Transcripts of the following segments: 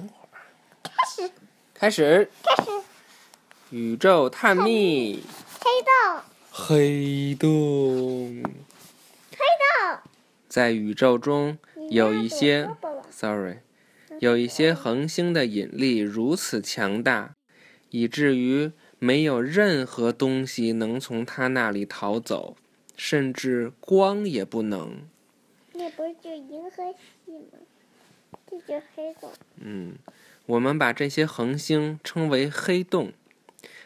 会儿。开始。开始。开始。宇宙探秘。黑洞。黑洞。黑洞。在宇宙中有一些，sorry，有一些恒星的引力如此强大，以至于没有任何东西能从它那里逃走，甚至光也不能。那不是就银河系吗？这就黑洞。嗯，我们把这些恒星称为黑洞。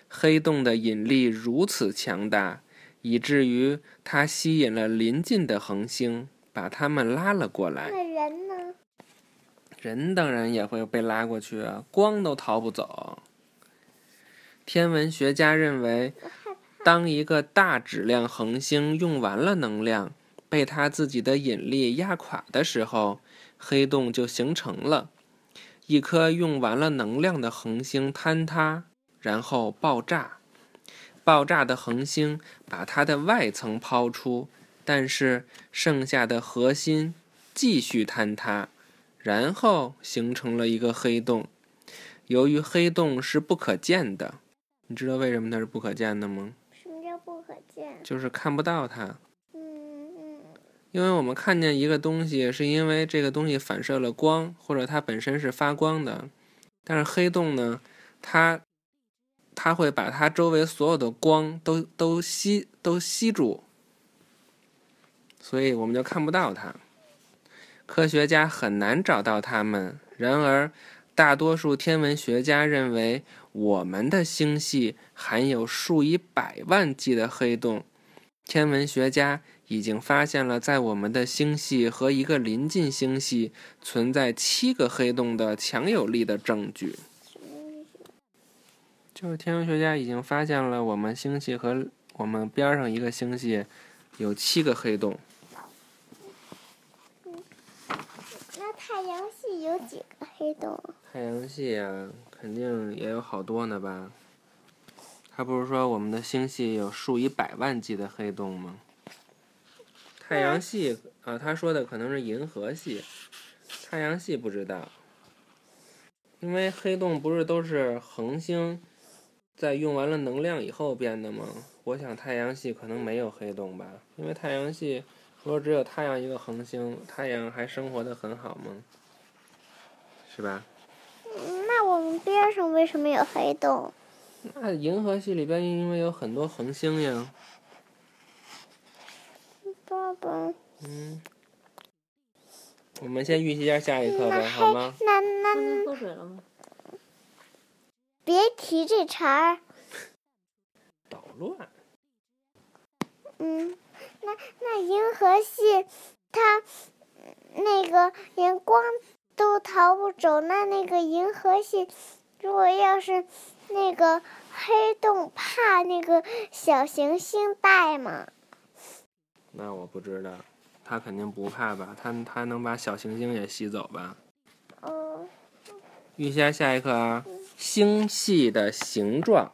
黑洞的引力如此强大，以至于它吸引了邻近的恒星，把它们拉了过来。那人呢？人当然也会被拉过去啊，光都逃不走。天文学家认为，当一个大质量恒星用完了能量，被它自己的引力压垮的时候，黑洞就形成了。一颗用完了能量的恒星坍塌，然后爆炸。爆炸的恒星把它的外层抛出，但是剩下的核心继续坍塌，然后形成了一个黑洞。由于黑洞是不可见的，你知道为什么它是不可见的吗？什么叫不可见？就是看不到它。因为我们看见一个东西，是因为这个东西反射了光，或者它本身是发光的。但是黑洞呢，它它会把它周围所有的光都都吸都吸住，所以我们就看不到它。科学家很难找到它们。然而，大多数天文学家认为，我们的星系含有数以百万计的黑洞。天文学家已经发现了在我们的星系和一个邻近星系存在七个黑洞的强有力的证据。就是天文学家已经发现了我们星系和我们边上一个星系有七个黑洞。那太阳系有几个黑洞？太阳系啊，肯定也有好多呢吧？他不是说我们的星系有数以百万计的黑洞吗？太阳系啊，他说的可能是银河系，太阳系不知道，因为黑洞不是都是恒星在用完了能量以后变的吗？我想太阳系可能没有黑洞吧，因为太阳系不是只有太阳一个恒星，太阳还生活的很好吗？是吧？那我们边上为什么有黑洞？那银河系里边因为有很多恒星呀。爸爸。嗯。我们先预习一下下一课吧，好吗？那那。喝水了吗？别提这茬儿。捣乱。嗯，那那银河系，它那个连光都逃不走，那那个银河系，如果要是。那个黑洞怕那个小行星带吗？那我不知道，它肯定不怕吧？它它能把小行星也吸走吧？哦。预下下一课啊，星系的形状。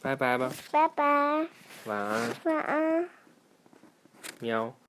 拜拜吧。拜拜。晚安。晚安。喵。